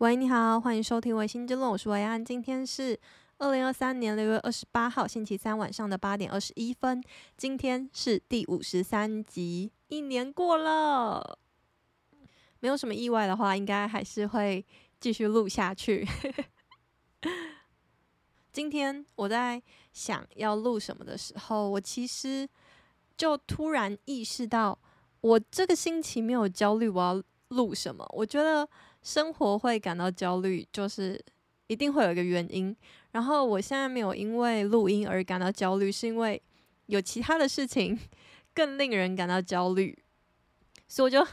喂，你好，欢迎收听《薇心之论》，我是维安。今天是二零二三年六月二十八号星期三晚上的八点二十一分。今天是第五十三集，一年过了，没有什么意外的话，应该还是会继续录下去。今天我在想要录什么的时候，我其实就突然意识到，我这个星期没有焦虑，我要录什么？我觉得。生活会感到焦虑，就是一定会有一个原因。然后我现在没有因为录音而感到焦虑，是因为有其他的事情 更令人感到焦虑。所以我就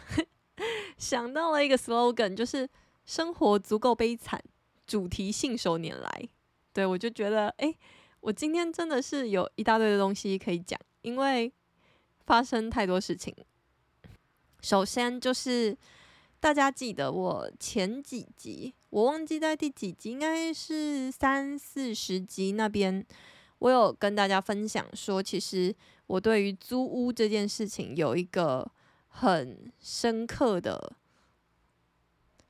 想到了一个 slogan，就是“生活足够悲惨，主题信手拈来”。对，我就觉得，诶，我今天真的是有一大堆的东西可以讲，因为发生太多事情。首先就是。大家记得我前几集，我忘记在第几集，应该是三四十集那边，我有跟大家分享说，其实我对于租屋这件事情有一个很深刻的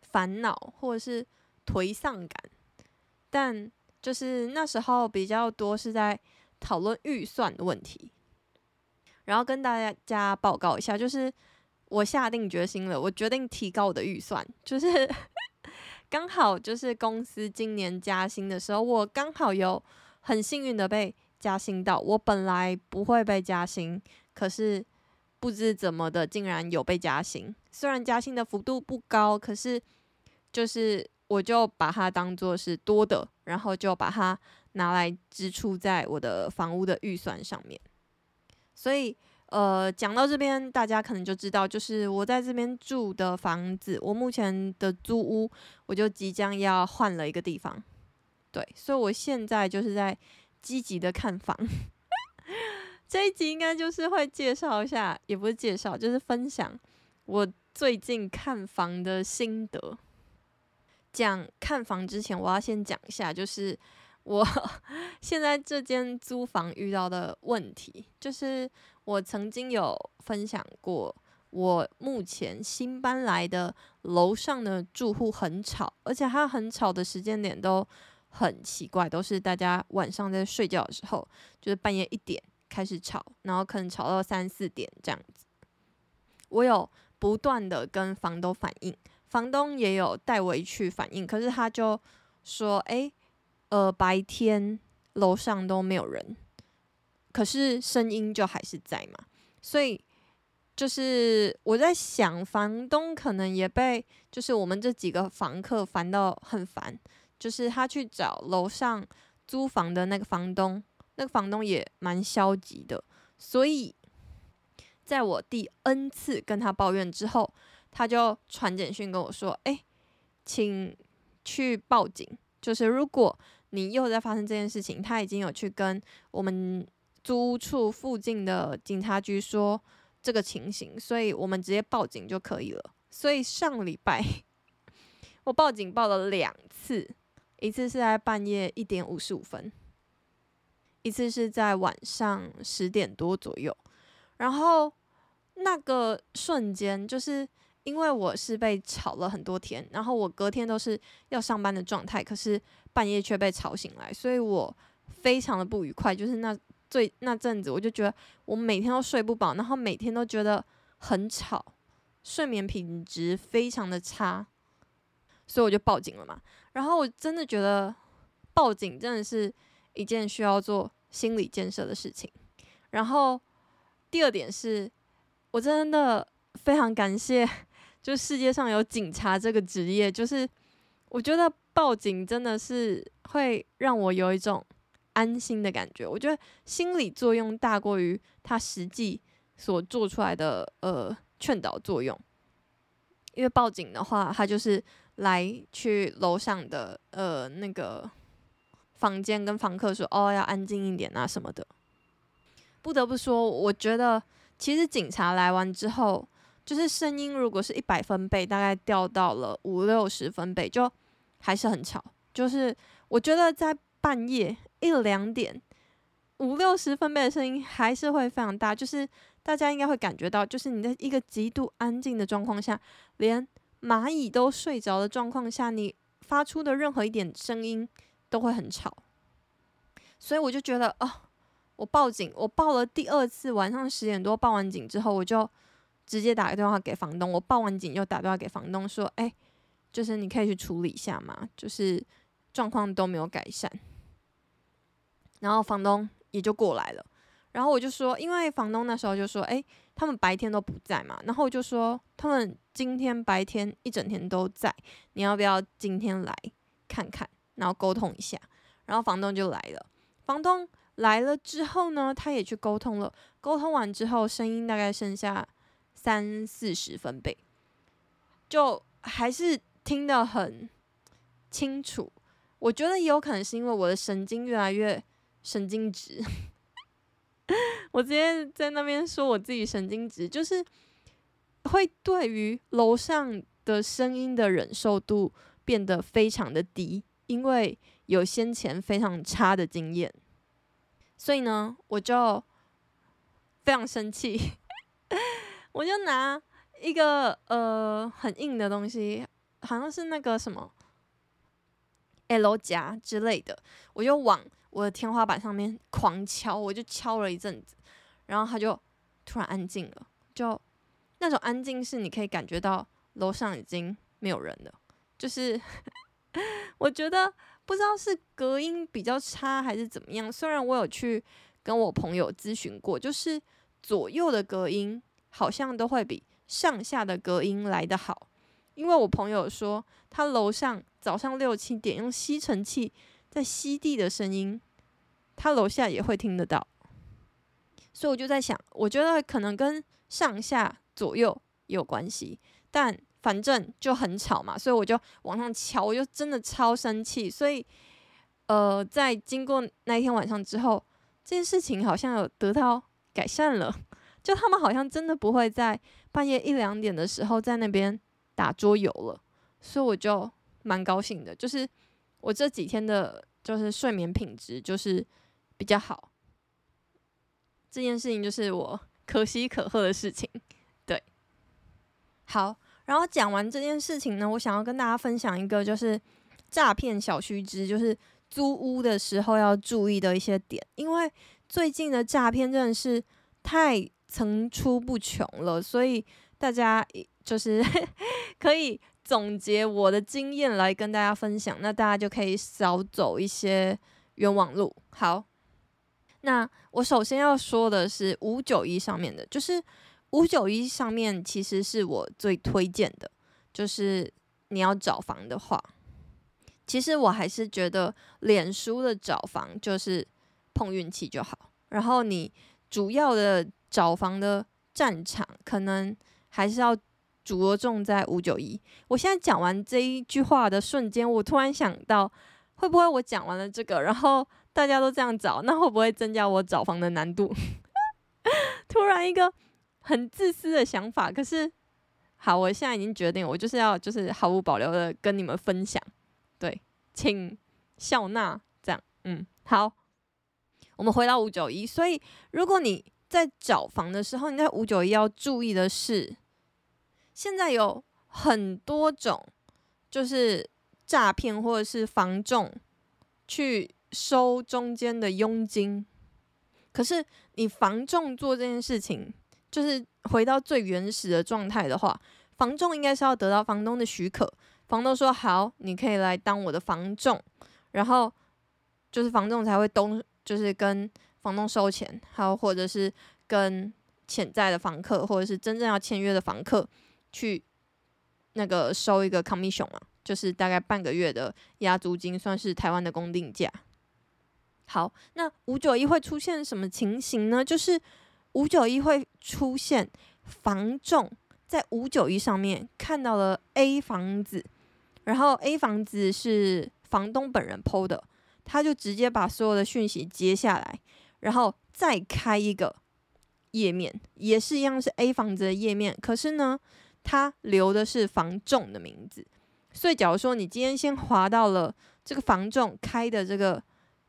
烦恼或者是颓丧感，但就是那时候比较多是在讨论预算的问题，然后跟大家报告一下，就是。我下定决心了，我决定提高我的预算，就是 刚好就是公司今年加薪的时候，我刚好有很幸运的被加薪到。我本来不会被加薪，可是不知怎么的，竟然有被加薪。虽然加薪的幅度不高，可是就是我就把它当做是多的，然后就把它拿来支出在我的房屋的预算上面，所以。呃，讲到这边，大家可能就知道，就是我在这边住的房子，我目前的租屋，我就即将要换了一个地方，对，所以我现在就是在积极的看房。这一集应该就是会介绍一下，也不是介绍，就是分享我最近看房的心得。讲看房之前，我要先讲一下，就是我 现在这间租房遇到的问题，就是。我曾经有分享过，我目前新搬来的楼上的住户很吵，而且他很吵的时间点都很奇怪，都是大家晚上在睡觉的时候，就是半夜一点开始吵，然后可能吵到三四点这样子。我有不断的跟房东反映，房东也有带我去反映，可是他就说：“诶，呃，白天楼上都没有人。”可是声音就还是在嘛，所以就是我在想，房东可能也被就是我们这几个房客烦到很烦，就是他去找楼上租房的那个房东，那个房东也蛮消极的，所以在我第 N 次跟他抱怨之后，他就传简讯跟我说：“哎，请去报警，就是如果你又在发生这件事情，他已经有去跟我们。”租屋处附近的警察局说这个情形，所以我们直接报警就可以了。所以上礼拜我报警报了两次，一次是在半夜一点五十五分，一次是在晚上十点多左右。然后那个瞬间，就是因为我是被吵了很多天，然后我隔天都是要上班的状态，可是半夜却被吵醒来，所以我非常的不愉快，就是那。最那阵子，我就觉得我每天都睡不饱，然后每天都觉得很吵，睡眠品质非常的差，所以我就报警了嘛。然后我真的觉得报警真的是一件需要做心理建设的事情。然后第二点是，我真的非常感谢，就世界上有警察这个职业，就是我觉得报警真的是会让我有一种。安心的感觉，我觉得心理作用大过于他实际所做出来的呃劝导作用。因为报警的话，他就是来去楼上的呃那个房间跟房客说哦，要安静一点啊什么的。不得不说，我觉得其实警察来完之后，就是声音如果是一百分贝，大概掉到了五六十分贝，就还是很吵。就是我觉得在半夜。一两点，五六十分贝的声音还是会非常大，就是大家应该会感觉到，就是你在一个极度安静的状况下，连蚂蚁都睡着的状况下，你发出的任何一点声音都会很吵。所以我就觉得，哦，我报警，我报了第二次，晚上十点多报完警之后，我就直接打个电话给房东。我报完警又打电话给房东说，哎，就是你可以去处理一下嘛，就是状况都没有改善。然后房东也就过来了。然后我就说，因为房东那时候就说，哎，他们白天都不在嘛。然后我就说，他们今天白天一整天都在，你要不要今天来看看，然后沟通一下？然后房东就来了。房东来了之后呢，他也去沟通了。沟通完之后，声音大概剩下三四十分贝，就还是听得很清楚。我觉得也有可能是因为我的神经越来越神经质。我直接在那边说我自己神经质，就是会对于楼上的声音的忍受度变得非常的低，因为有先前非常差的经验，所以呢，我就非常生气，我就拿一个呃很硬的东西，好像是那个什么 L 夹之类的，我就往。我的天花板上面狂敲，我就敲了一阵子，然后他就突然安静了，就那种安静是你可以感觉到楼上已经没有人了，就是 我觉得不知道是隔音比较差还是怎么样。虽然我有去跟我朋友咨询过，就是左右的隔音好像都会比上下的隔音来得好，因为我朋友说他楼上早上六七点用吸尘器在吸地的声音。他楼下也会听得到，所以我就在想，我觉得可能跟上下左右有关系，但反正就很吵嘛，所以我就往上敲，我就真的超生气。所以，呃，在经过那一天晚上之后，这件事情好像有得到改善了，就他们好像真的不会在半夜一两点的时候在那边打桌游了，所以我就蛮高兴的，就是我这几天的，就是睡眠品质就是。比较好，这件事情就是我可喜可贺的事情，对。好，然后讲完这件事情呢，我想要跟大家分享一个就是诈骗小须知，就是租屋的时候要注意的一些点，因为最近的诈骗真的是太层出不穷了，所以大家就是 可以总结我的经验来跟大家分享，那大家就可以少走一些冤枉路。好。那我首先要说的是五九一上面的，就是五九一上面其实是我最推荐的，就是你要找房的话，其实我还是觉得脸书的找房就是碰运气就好，然后你主要的找房的战场可能还是要主着重在五九一。我现在讲完这一句话的瞬间，我突然想到，会不会我讲完了这个，然后。大家都这样找，那会不会增加我找房的难度？突然一个很自私的想法，可是好，我现在已经决定，我就是要就是毫无保留的跟你们分享。对，请笑纳这样。嗯，好，我们回到五九一。所以，如果你在找房的时候，你在五九一要注意的是，现在有很多种就是诈骗或者是房仲去。收中间的佣金，可是你房仲做这件事情，就是回到最原始的状态的话，房仲应该是要得到房东的许可，房东说好，你可以来当我的房仲，然后就是房仲才会东，就是跟房东收钱，还有或者是跟潜在的房客，或者是真正要签约的房客去那个收一个 commission 嘛，就是大概半个月的押租金，算是台湾的公定价。好，那五九一会出现什么情形呢？就是五九一会出现房仲在五九一上面看到了 A 房子，然后 A 房子是房东本人 PO 的，他就直接把所有的讯息接下来，然后再开一个页面，也是一样是 A 房子的页面，可是呢，他留的是房仲的名字，所以假如说你今天先滑到了这个房仲开的这个。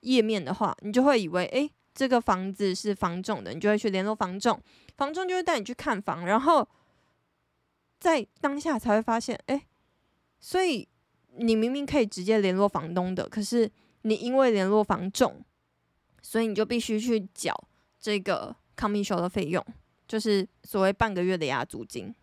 页面的话，你就会以为，诶，这个房子是房仲的，你就会去联络房仲，房仲就会带你去看房，然后在当下才会发现，诶，所以你明明可以直接联络房东的，可是你因为联络房仲，所以你就必须去缴这个 commission 的费用，就是所谓半个月的押租金。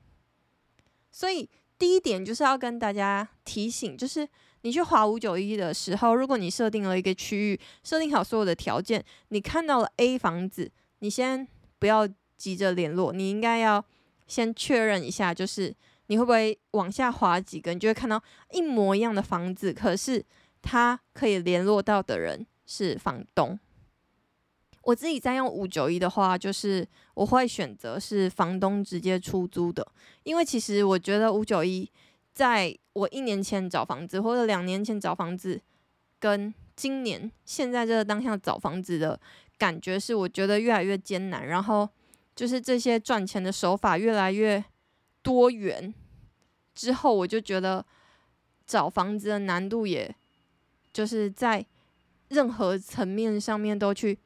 所以第一点就是要跟大家提醒，就是你去划五九一的时候，如果你设定了一个区域，设定好所有的条件，你看到了 A 房子，你先不要急着联络，你应该要先确认一下，就是。你会不会往下滑几个，你就会看到一模一样的房子，可是他可以联络到的人是房东。我自己在用五九一的话，就是我会选择是房东直接出租的，因为其实我觉得五九一在我一年前找房子或者两年前找房子，跟今年现在这个当下找房子的感觉是，我觉得越来越艰难，然后就是这些赚钱的手法越来越。多元之后，我就觉得找房子的难度，也就是在任何层面上面都去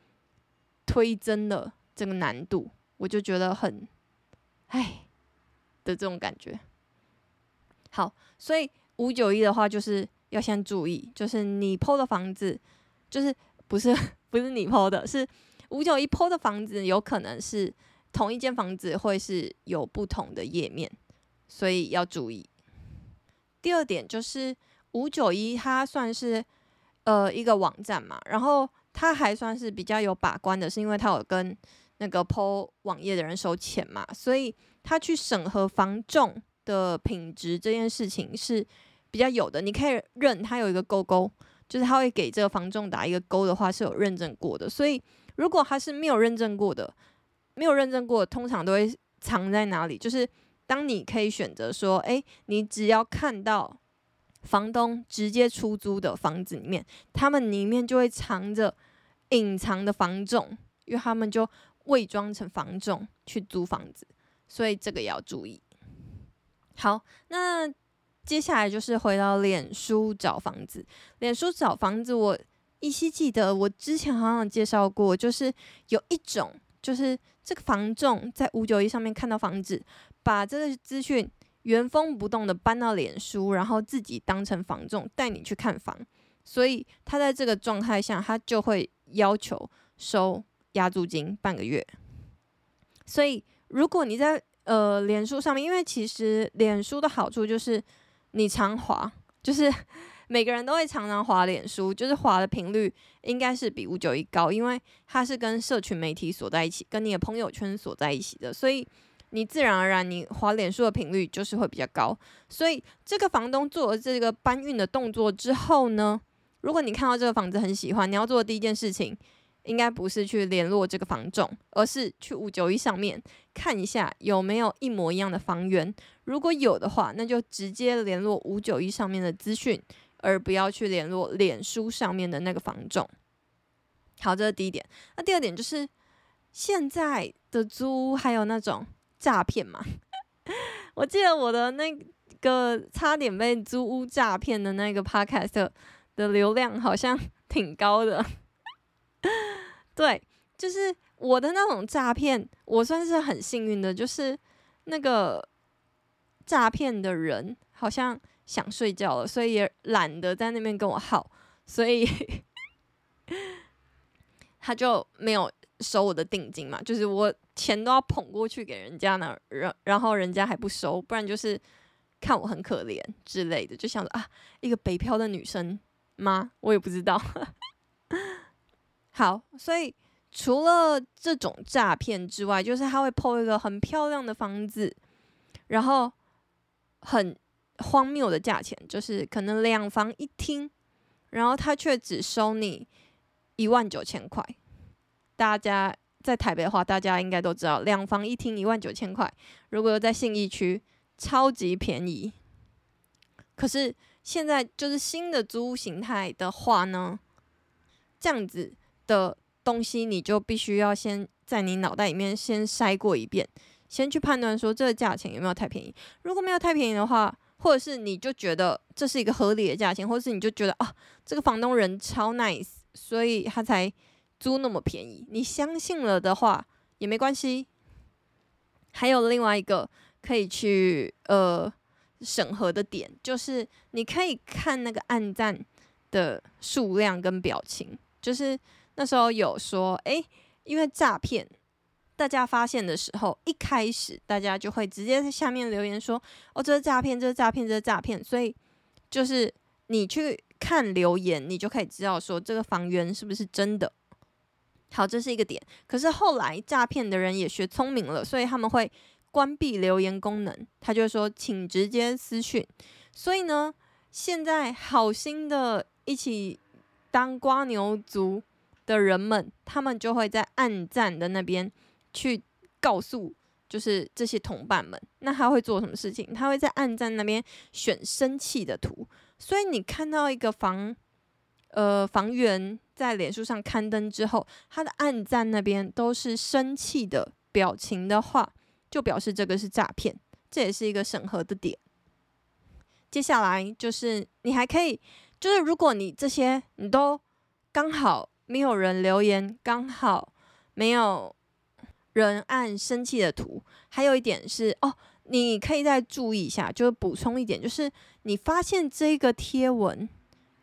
推增了这个难度，我就觉得很唉的这种感觉。好，所以五九一的话，就是要先注意，就是你 PO 的房子，就是不是 不是你 PO 的，是五九一 PO 的房子，有可能是。同一间房子会是有不同的页面，所以要注意。第二点就是五九一，它算是呃一个网站嘛，然后它还算是比较有把关的，是因为它有跟那个 PO 网页的人收钱嘛，所以它去审核房仲的品质这件事情是比较有的。你可以认它有一个勾勾，就是它会给这个房仲打一个勾的话是有认证过的，所以如果它是没有认证过的。没有认证过，通常都会藏在哪里？就是当你可以选择说，诶，你只要看到房东直接出租的房子里面，他们里面就会藏着隐藏的房仲，因为他们就伪装成房仲去租房子，所以这个要注意。好，那接下来就是回到脸书找房子。脸书找房子，我依稀记得我之前好像介绍过，就是有一种。就是这个房仲在五九一上面看到房子，把这个资讯原封不动的搬到脸书，然后自己当成房仲带你去看房，所以他在这个状态下，他就会要求收押租金半个月。所以如果你在呃脸书上面，因为其实脸书的好处就是你常滑，就是。每个人都会常常滑脸书，就是滑的频率应该是比五九一高，因为它是跟社群媒体锁在一起，跟你的朋友圈锁在一起的，所以你自然而然你滑脸书的频率就是会比较高。所以这个房东做了这个搬运的动作之后呢，如果你看到这个房子很喜欢，你要做的第一件事情，应该不是去联络这个房仲，而是去五九一上面看一下有没有一模一样的房源。如果有的话，那就直接联络五九一上面的资讯。而不要去联络脸书上面的那个房仲。好，这是第一点。那第二点就是现在的租屋还有那种诈骗嘛？我记得我的那个差点被租屋诈骗的那个 podcast 的流量好像 挺高的。对，就是我的那种诈骗，我算是很幸运的，就是那个诈骗的人好像。想睡觉了，所以也懒得在那边跟我耗，所以 他就没有收我的定金嘛。就是我钱都要捧过去给人家呢，然然后人家还不收，不然就是看我很可怜之类的，就想着啊，一个北漂的女生吗？我也不知道。好，所以除了这种诈骗之外，就是他会 po 一个很漂亮的房子，然后很。荒谬的价钱，就是可能两房一厅，然后他却只收你一万九千块。大家在台北的话，大家应该都知道，两房一厅一万九千块，如果在信义区，超级便宜。可是现在就是新的租屋形态的话呢，这样子的东西你就必须要先在你脑袋里面先筛过一遍，先去判断说这个价钱有没有太便宜。如果没有太便宜的话，或者是你就觉得这是一个合理的价钱，或者是你就觉得啊，这个房东人超 nice，所以他才租那么便宜。你相信了的话也没关系。还有另外一个可以去呃审核的点，就是你可以看那个暗赞的数量跟表情，就是那时候有说，哎，因为诈骗，大家发现的时候，一开始大家就会直接在下面留言说，哦，这是诈骗，这是诈骗，这是诈骗，所以就是你去看留言，你就可以知道说这个房源是不是真的。好，这是一个点。可是后来诈骗的人也学聪明了，所以他们会关闭留言功能。他就说，请直接私讯。所以呢，现在好心的一起当瓜牛族的人们，他们就会在暗赞的那边去告诉，就是这些同伴们。那他会做什么事情？他会在暗赞那边选生气的图。所以你看到一个房，呃，房源在脸书上刊登之后，他的暗赞那边都是生气的表情的话，就表示这个是诈骗，这也是一个审核的点。接下来就是你还可以，就是如果你这些你都刚好没有人留言，刚好没有人按生气的图，还有一点是哦，你可以再注意一下，就是补充一点，就是你发现这个贴文。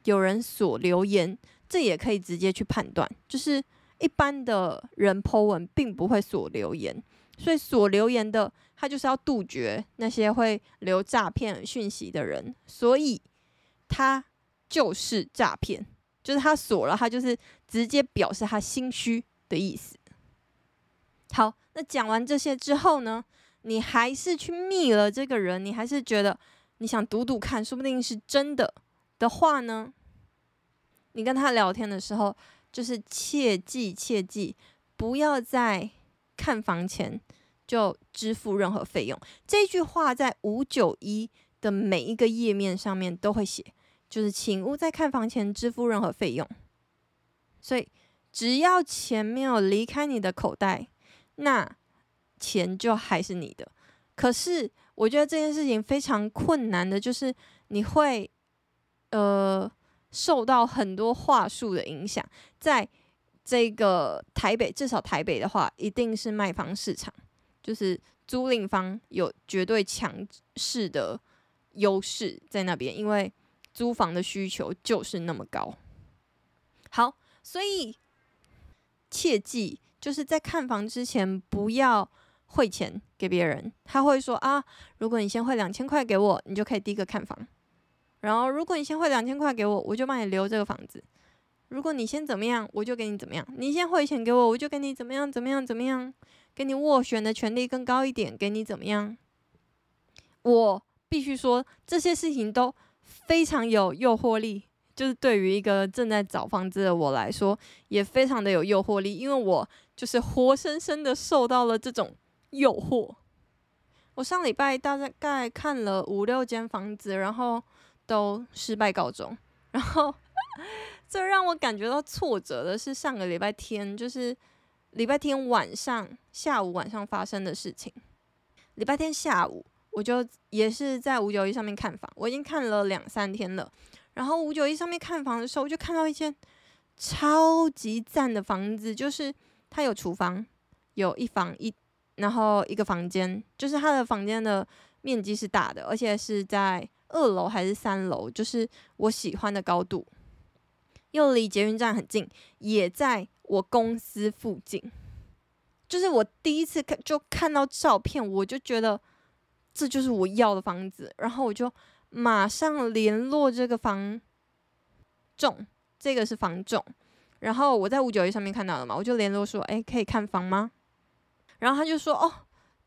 有人锁留言，这也可以直接去判断。就是一般的人 po 文并不会锁留言，所以锁留言的他就是要杜绝那些会留诈骗讯息的人，所以他就是诈骗，就是他锁了，他就是直接表示他心虚的意思。好，那讲完这些之后呢，你还是去密了这个人，你还是觉得你想赌赌看，说不定是真的的话呢，你跟他聊天的时候，就是切记切记，不要在看房前就支付任何费用。这句话在五九一的每一个页面上面都会写，就是请勿在看房前支付任何费用。所以，只要钱没有离开你的口袋，那钱就还是你的。可是，我觉得这件事情非常困难的，就是你会。呃，受到很多话术的影响，在这个台北，至少台北的话，一定是卖方市场，就是租赁方有绝对强势的优势在那边，因为租房的需求就是那么高。好，所以切记就是在看房之前不要汇钱给别人，他会说啊，如果你先汇两千块给我，你就可以第一个看房。然后，如果你先汇两千块给我，我就帮你留这个房子；如果你先怎么样，我就给你怎么样。你先汇钱给我，我就给你怎么样怎么样怎么样，给你斡旋的权利更高一点，给你怎么样？我必须说，这些事情都非常有诱惑力，就是对于一个正在找房子的我来说，也非常的有诱惑力，因为我就是活生生的受到了这种诱惑。我上礼拜大概看了五六间房子，然后。都失败告终，然后最让我感觉到挫折的是上个礼拜天，就是礼拜天晚上、下午晚上发生的事情。礼拜天下午，我就也是在五九一上面看房，我已经看了两三天了。然后五九一上面看房的时候，我就看到一间超级赞的房子，就是它有厨房，有一房一，然后一个房间，就是它的房间的面积是大的，而且是在。二楼还是三楼，就是我喜欢的高度，又离捷运站很近，也在我公司附近。就是我第一次看就看到照片，我就觉得这就是我要的房子，然后我就马上联络这个房仲，这个是房仲，然后我在五九一上面看到了嘛，我就联络说，哎，可以看房吗？然后他就说，哦。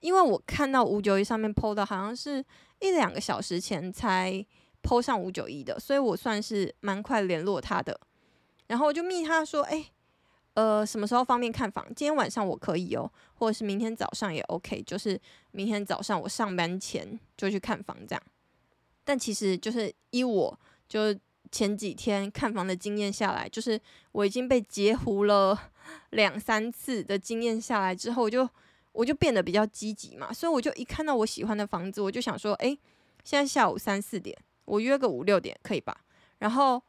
因为我看到五九一上面 PO 的好像是一两个小时前才 PO 上五九一的，所以我算是蛮快联络他的。然后我就密他说：“哎，呃，什么时候方便看房？今天晚上我可以哦，或者是明天早上也 OK，就是明天早上我上班前就去看房这样。”但其实就是依我就前几天看房的经验下来，就是我已经被截胡了 两三次的经验下来之后，我就。我就变得比较积极嘛，所以我就一看到我喜欢的房子，我就想说，哎，现在下午三四点，我约个五六点可以吧？然后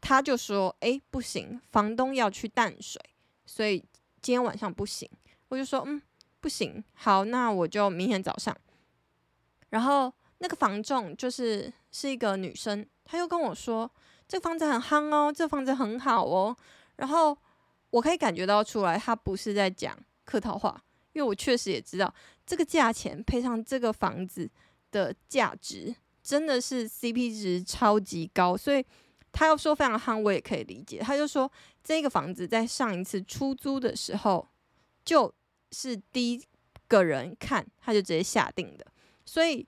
他就说，哎，不行，房东要去淡水，所以今天晚上不行。我就说，嗯，不行，好，那我就明天早上。然后那个房仲就是是一个女生，她又跟我说这个房子很夯哦，这个房子很好哦。然后我可以感觉到出来，她不是在讲客套话，因为我确实也知道这个价钱配上这个房子的价值，真的是 CP 值超级高。所以他要说非常夯，我也可以理解。他就说这个房子在上一次出租的时候，就是第一个人看，他就直接下定的，所以。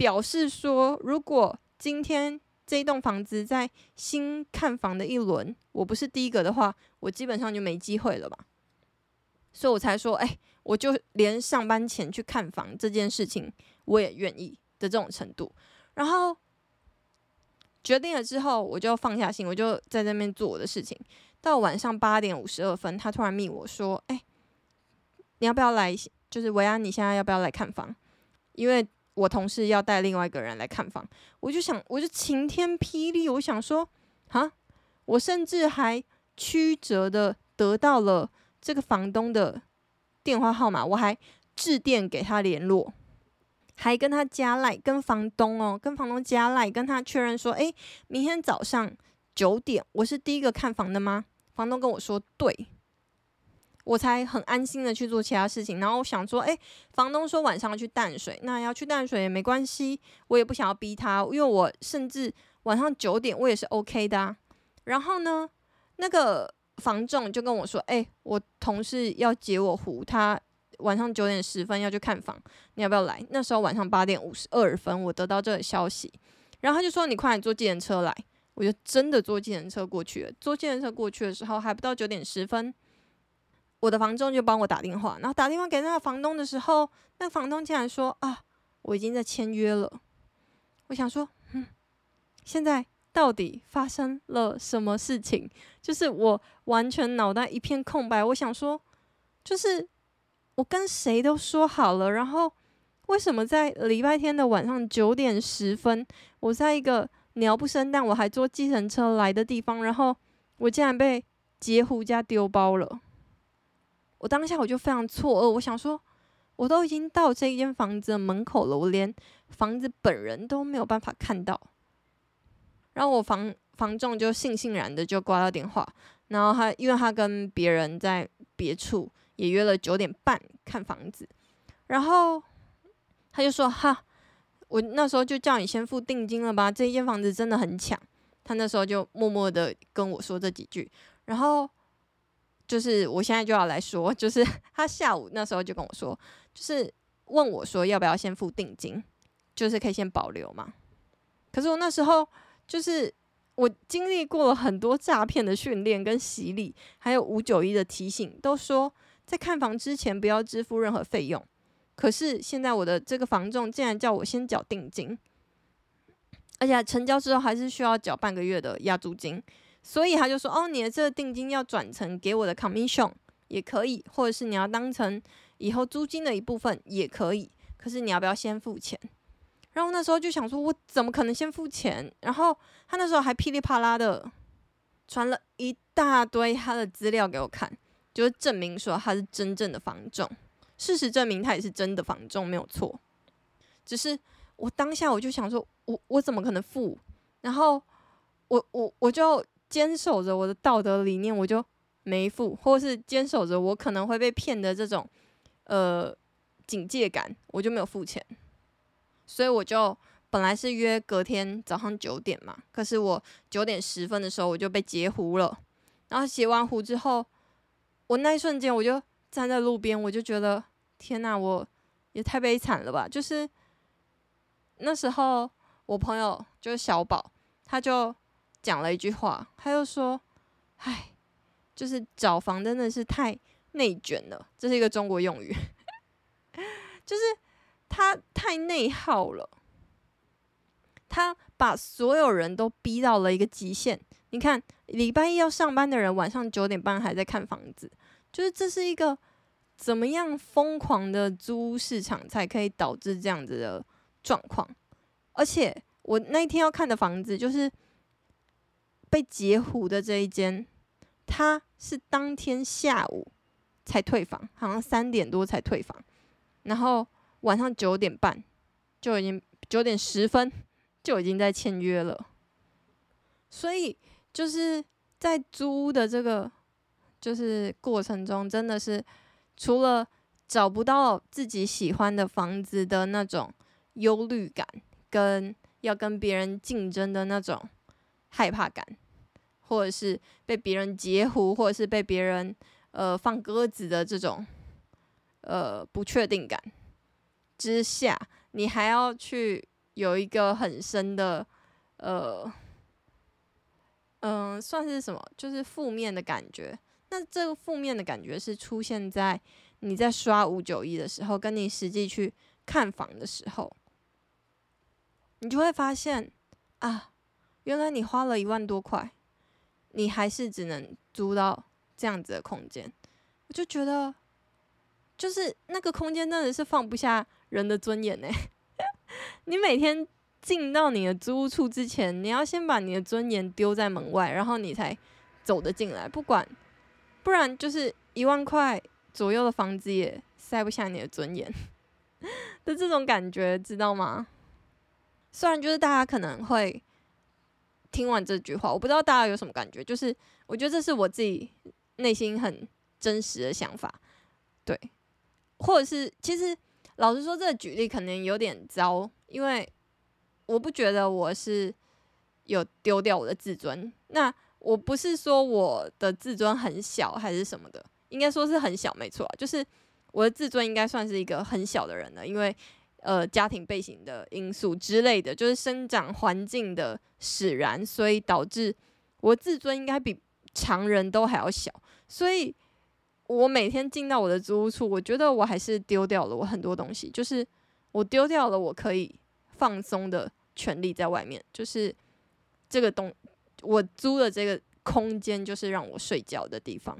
表示说，如果今天这一栋房子在新看房的一轮，我不是第一个的话，我基本上就没机会了吧。所以我才说，哎，我就连上班前去看房这件事情，我也愿意的这种程度。然后决定了之后，我就放下心，我就在这边做我的事情。到晚上八点五十二分，他突然密我说，哎，你要不要来？就是维安，你现在要不要来看房？因为我同事要带另外一个人来看房，我就想，我就晴天霹雳，我想说，啊，我甚至还曲折的得到了这个房东的电话号码，我还致电给他联络，还跟他加赖，跟房东哦，跟房东加赖，跟他确认说，诶，明天早上九点，我是第一个看房的吗？房东跟我说，对。我才很安心的去做其他事情，然后我想说，哎，房东说晚上要去淡水，那要去淡水也没关系，我也不想要逼他，因为我甚至晚上九点我也是 OK 的啊。然后呢，那个房仲就跟我说，哎，我同事要接我湖，他晚上九点十分要去看房，你要不要来？那时候晚上八点五十二分，我得到这个消息，然后他就说，你快点坐计程车来，我就真的坐计程车过去了。坐计程车过去的时候，还不到九点十分。我的房东就帮我打电话，然后打电话给那个房东的时候，那个房东竟然说：“啊，我已经在签约了。”我想说，嗯，现在到底发生了什么事情？就是我完全脑袋一片空白。我想说，就是我跟谁都说好了，然后为什么在礼拜天的晚上九点十分，我在一个鸟不生蛋，我还坐计程车来的地方，然后我竟然被截胡家丢包了？我当下我就非常错愕，我想说，我都已经到这间房子的门口了，我连房子本人都没有办法看到。然后我房房仲就悻悻然的就挂了电话，然后他因为他跟别人在别处也约了九点半看房子，然后他就说：“哈，我那时候就叫你先付定金了吧，这一间房子真的很抢。”他那时候就默默的跟我说这几句，然后。就是我现在就要来说，就是 他下午那时候就跟我说，就是问我说要不要先付定金，就是可以先保留嘛。可是我那时候就是我经历过了很多诈骗的训练跟洗礼，还有五九一的提醒，都说在看房之前不要支付任何费用。可是现在我的这个房仲竟然叫我先缴定金，而且成交之后还是需要缴半个月的押租金。所以他就说：“哦，你的这个定金要转成给我的 commission 也可以，或者是你要当成以后租金的一部分也可以。可是你要不要先付钱？”然后那时候就想说：“我怎么可能先付钱？”然后他那时候还噼里啪啦的传了一大堆他的资料给我看，就是证明说他是真正的房仲。事实证明他也是真的房仲，没有错。只是我当下我就想说：“我我怎么可能付？”然后我我我就。坚守着我的道德理念，我就没付，或是坚守着我可能会被骗的这种呃警戒感，我就没有付钱。所以我就本来是约隔天早上九点嘛，可是我九点十分的时候我就被截胡了。然后截完胡之后，我那一瞬间我就站在路边，我就觉得天哪，我也太悲惨了吧！就是那时候我朋友就是小宝，他就。讲了一句话，他又说：“唉，就是找房真的是太内卷了。”这是一个中国用语，就是他太内耗了。他把所有人都逼到了一个极限。你看，礼拜一要上班的人，晚上九点半还在看房子，就是这是一个怎么样疯狂的租屋市场，才可以导致这样子的状况？而且我那天要看的房子，就是。被截胡的这一间，他是当天下午才退房，好像三点多才退房，然后晚上九点半就已经九点十分就已经在签约了。所以就是在租屋的这个就是过程中，真的是除了找不到自己喜欢的房子的那种忧虑感，跟要跟别人竞争的那种害怕感，或者是被别人截胡，或者是被别人呃放鸽子的这种呃不确定感之下，你还要去有一个很深的呃嗯、算是什么？就是负面的感觉。那这个负面的感觉是出现在你在刷五九一的时候，跟你实际去看房的时候。你就会发现，啊，原来你花了一万多块，你还是只能租到这样子的空间。我就觉得，就是那个空间真的是放不下人的尊严呢。你每天进到你的租屋处之前，你要先把你的尊严丢在门外，然后你才走得进来。不管，不然就是一万块左右的房子也塞不下你的尊严 的这种感觉，知道吗？虽然就是大家可能会听完这句话，我不知道大家有什么感觉。就是我觉得这是我自己内心很真实的想法，对，或者是其实老实说，这个举例可能有点糟，因为我不觉得我是有丢掉我的自尊。那我不是说我的自尊很小还是什么的，应该说是很小，没错啊，就是我的自尊应该算是一个很小的人了，因为。呃，家庭背景的因素之类的，就是生长环境的使然，所以导致我自尊应该比常人都还要小。所以我每天进到我的租屋处，我觉得我还是丢掉了我很多东西，就是我丢掉了我可以放松的权利在外面，就是这个东我租的这个空间，就是让我睡觉的地方。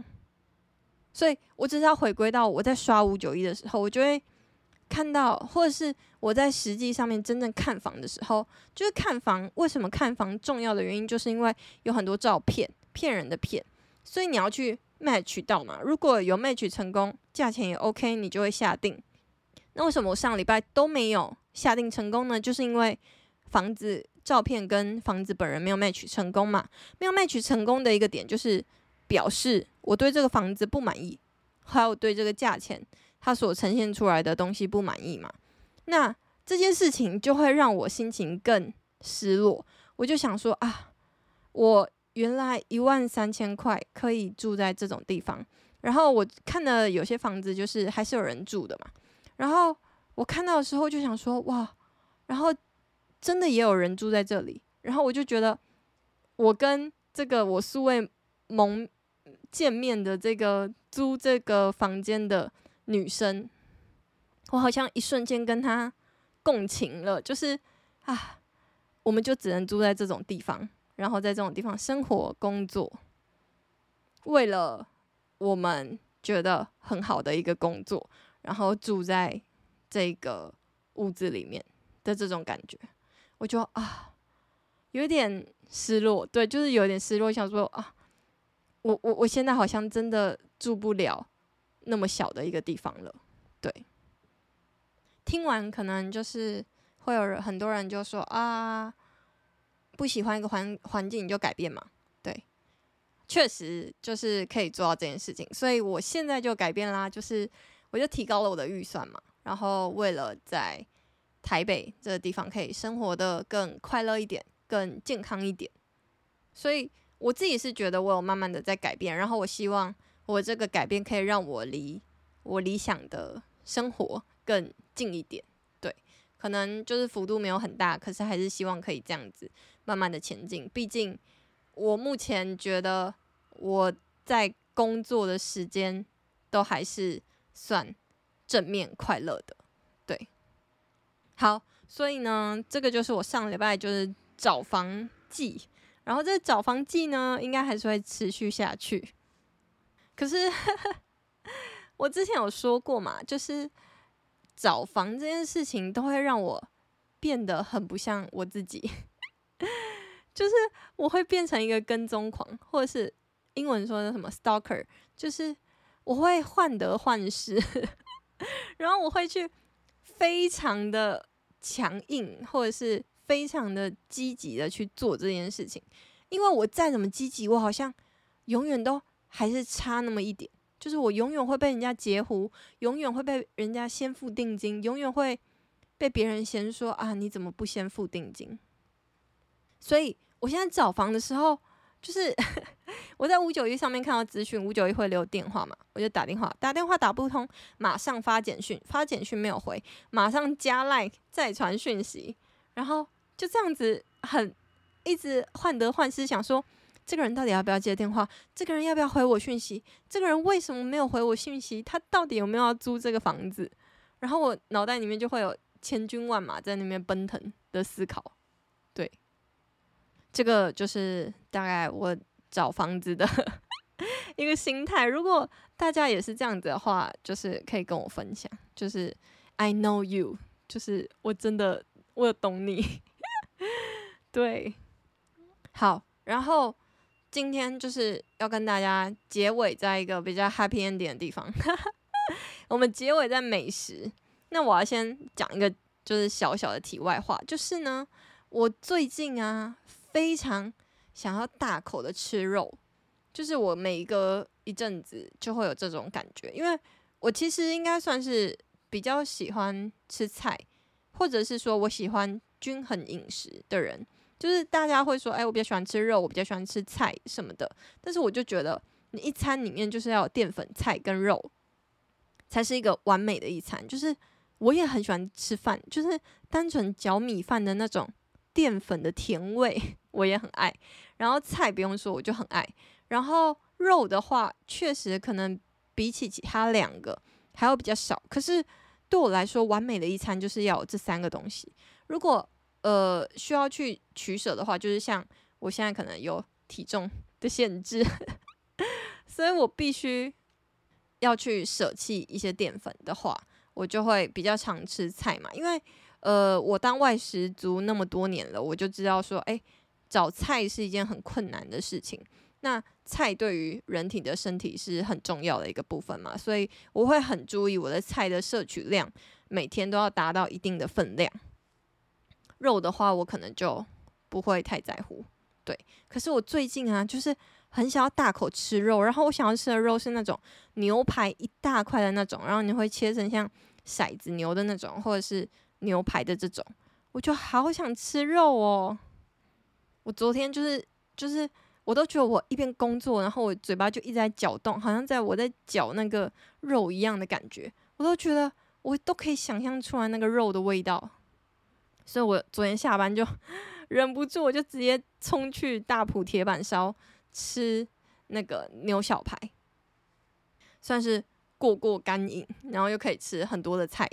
所以我只是要回归到我在刷五九一的时候，我就会。看到，或者是我在实际上面真正看房的时候，就是看房。为什么看房重要的原因，就是因为有很多照片骗人的骗，所以你要去 match 到嘛。如果有 match 成功，价钱也 OK，你就会下定。那为什么我上礼拜都没有下定成功呢？就是因为房子照片跟房子本人没有 match 成功嘛。没有 match 成功的一个点，就是表示我对这个房子不满意，还有对这个价钱。他所呈现出来的东西不满意嘛？那这件事情就会让我心情更失落。我就想说啊，我原来一万三千块可以住在这种地方，然后我看的有些房子就是还是有人住的嘛。然后我看到的时候就想说哇，然后真的也有人住在这里。然后我就觉得，我跟这个我素未蒙见面的这个租这个房间的。女生，我好像一瞬间跟她共情了，就是啊，我们就只能住在这种地方，然后在这种地方生活工作，为了我们觉得很好的一个工作，然后住在这个屋子里面的这种感觉，我就啊，有点失落，对，就是有点失落，想说啊，我我我现在好像真的住不了。那么小的一个地方了，对。听完可能就是会有人很多人就说啊，不喜欢一个环环境你就改变嘛，对。确实就是可以做到这件事情，所以我现在就改变啦，就是我就提高了我的预算嘛，然后为了在台北这个地方可以生活的更快乐一点、更健康一点，所以我自己是觉得我有慢慢的在改变，然后我希望。我这个改变可以让我离我理想的生活更近一点，对，可能就是幅度没有很大，可是还是希望可以这样子慢慢的前进。毕竟我目前觉得我在工作的时间都还是算正面快乐的，好，所以呢，这个就是我上礼拜就是找房记，然后这个找房记呢，应该还是会持续下去。可是，我之前有说过嘛，就是找房这件事情都会让我变得很不像我自己，就是我会变成一个跟踪狂，或者是英文说的什么 stalker，就是我会患得患失，然后我会去非常的强硬，或者是非常的积极的去做这件事情，因为我再怎么积极，我好像永远都还是差那么一点，就是我永远会被人家截胡，永远会被人家先付定金，永远会被别人先说啊，你怎么不先付定金？所以我现在找房的时候。就是 我在五九一上面看到资讯，五九一会留电话嘛，我就打电话，打电话打不通，马上发简讯，发简讯没有回，马上加 like 再传讯息，然后就这样子很一直患得患失，想说这个人到底要不要接电话，这个人要不要回我讯息，这个人为什么没有回我讯息，他到底有没有要租这个房子？然后我脑袋里面就会有千军万马在那边奔腾的思考，这个就是大概我找房子的 一个心态。如果大家也是这样子的话，就是可以跟我分享。就是 I know you，就是我真的我有懂你。对，好，然后今天就是要跟大家结尾在一个比较 happy ending 的地方。我们结尾在美食。那我要先讲一个就是小小的题外话，就是呢，我最近啊。非常想要大口的吃肉，就是我每一个一阵子就会有这种感觉，因为我其实应该算是比较喜欢吃菜，或者是说我喜欢均衡饮食的人。就是大家会说，哎，我比较喜欢吃肉，我比较喜欢吃菜什么的。但是我就觉得，你一餐里面就是要有淀粉、菜跟肉，才是一个完美的一餐。就是我也很喜欢吃饭，就是单纯嚼米饭的那种淀粉的甜味。我也很爱，然后菜不用说，我就很爱。然后肉的话，确实可能比起其他两个还要比较少。可是对我来说，完美的一餐就是要有这三个东西。如果呃需要去取舍的话，就是像我现在可能有体重的限制，所以我必须要去舍弃一些淀粉的话，我就会比较常吃菜嘛。因为呃，我当外食族那么多年了，我就知道说，哎。找菜是一件很困难的事情，那菜对于人体的身体是很重要的一个部分嘛，所以我会很注意我的菜的摄取量，每天都要达到一定的分量。肉的话，我可能就不会太在乎，对。可是我最近啊，就是很想要大口吃肉，然后我想要吃的肉是那种牛排一大块的那种，然后你会切成像骰子牛的那种，或者是牛排的这种，我就好想吃肉哦。我昨天就是就是，我都觉得我一边工作，然后我嘴巴就一直在搅动，好像在我在搅那个肉一样的感觉。我都觉得我都可以想象出来那个肉的味道，所以我昨天下班就 忍不住，我就直接冲去大埔铁板烧吃那个牛小排，算是过过干瘾，然后又可以吃很多的菜，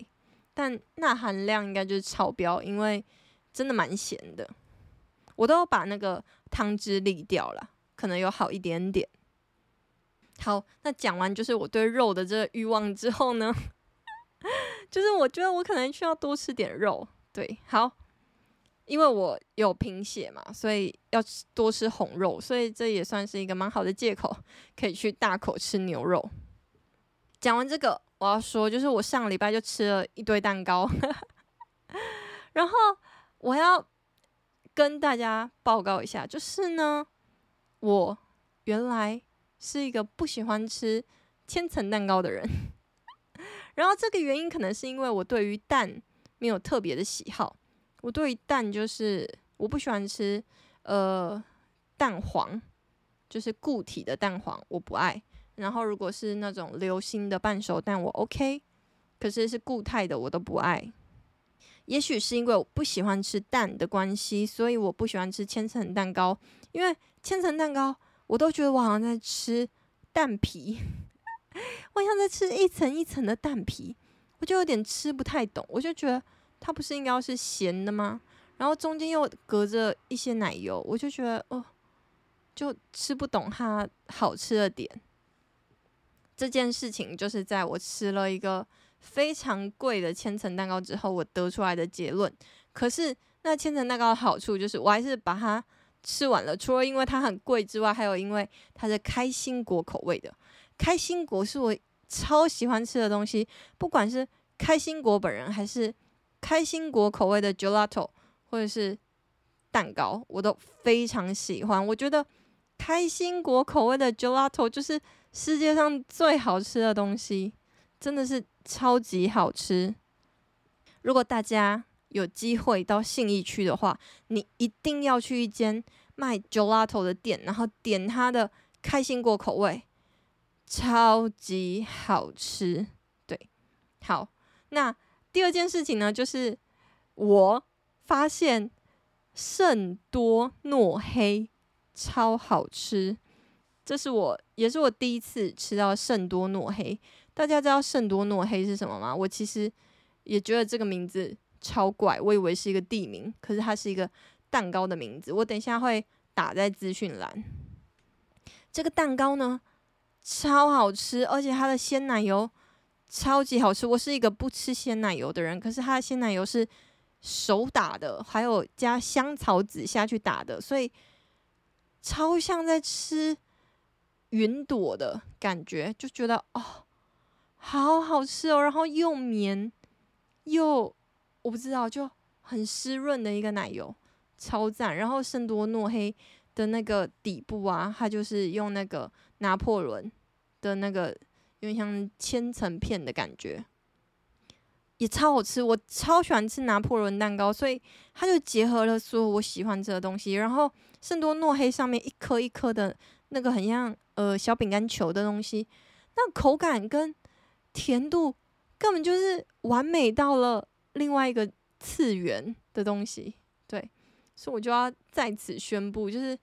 但钠含量应该就是超标，因为真的蛮咸的。我都把那个汤汁沥掉了，可能有好一点点。好，那讲完就是我对肉的这个欲望之后呢，就是我觉得我可能需要多吃点肉。对，好，因为我有贫血嘛，所以要多吃红肉，所以这也算是一个蛮好的借口，可以去大口吃牛肉。讲完这个，我要说，就是我上礼拜就吃了一堆蛋糕，然后我要。跟大家报告一下，就是呢，我原来是一个不喜欢吃千层蛋糕的人，然后这个原因可能是因为我对于蛋没有特别的喜好，我对于蛋就是我不喜欢吃，呃，蛋黄，就是固体的蛋黄我不爱，然后如果是那种流心的半熟蛋我 OK，可是是固态的我都不爱。也许是因为我不喜欢吃蛋的关系，所以我不喜欢吃千层蛋糕。因为千层蛋糕，我都觉得我好像在吃蛋皮，我好像在吃一层一层的蛋皮，我就有点吃不太懂。我就觉得它不是应该要是咸的吗？然后中间又隔着一些奶油，我就觉得哦，就吃不懂它好吃的点。这件事情就是在我吃了一个。非常贵的千层蛋糕之后，我得出来的结论。可是那千层蛋糕的好处就是，我还是把它吃完了。除了因为它很贵之外，还有因为它是开心果口味的。开心果是我超喜欢吃的东西，不管是开心果本人还是开心果口味的 gelato 或者是蛋糕，我都非常喜欢。我觉得开心果口味的 gelato 就是世界上最好吃的东西，真的是超级好吃。如果大家有机会到信义区的话，你一定要去一间卖 gelato 的店，然后点它的开心果口味，超级好吃。对，好，那第二件事情呢，就是我发现圣多诺黑超好吃，这是我也是我第一次吃到圣多诺黑。大家知道圣多诺黑是什么吗？我其实也觉得这个名字。超怪，我以为是一个地名，可是它是一个蛋糕的名字。我等一下会打在资讯栏。这个蛋糕呢，超好吃，而且它的鲜奶油超级好吃。我是一个不吃鲜奶油的人，可是它的鲜奶油是手打的，还有加香草籽下去打的，所以超像在吃云朵的感觉，就觉得哦，好好吃哦，然后又绵又。我不知道，就很湿润的一个奶油，超赞。然后圣多诺黑的那个底部啊，它就是用那个拿破仑的那个有点像千层片的感觉，也超好吃。我超喜欢吃拿破仑蛋糕，所以它就结合了所有我喜欢吃的东西。然后圣多诺黑上面一颗一颗的那个很像呃小饼干球的东西，那口感跟甜度根本就是完美到了。另外一个次元的东西，对，所以我就要在此宣布，就是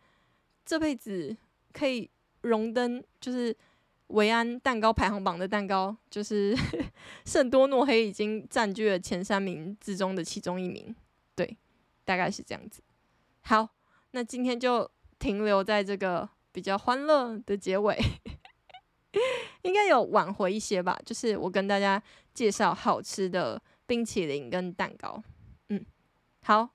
这辈子可以荣登就是维安蛋糕排行榜的蛋糕，就是 圣多诺黑已经占据了前三名之中的其中一名，对，大概是这样子。好，那今天就停留在这个比较欢乐的结尾，应该有挽回一些吧，就是我跟大家介绍好吃的。冰淇淋跟蛋糕，嗯，好。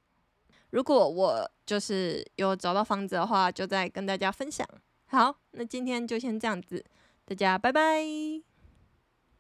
如果我就是有找到房子的话，就再跟大家分享。好，那今天就先这样子，大家拜拜。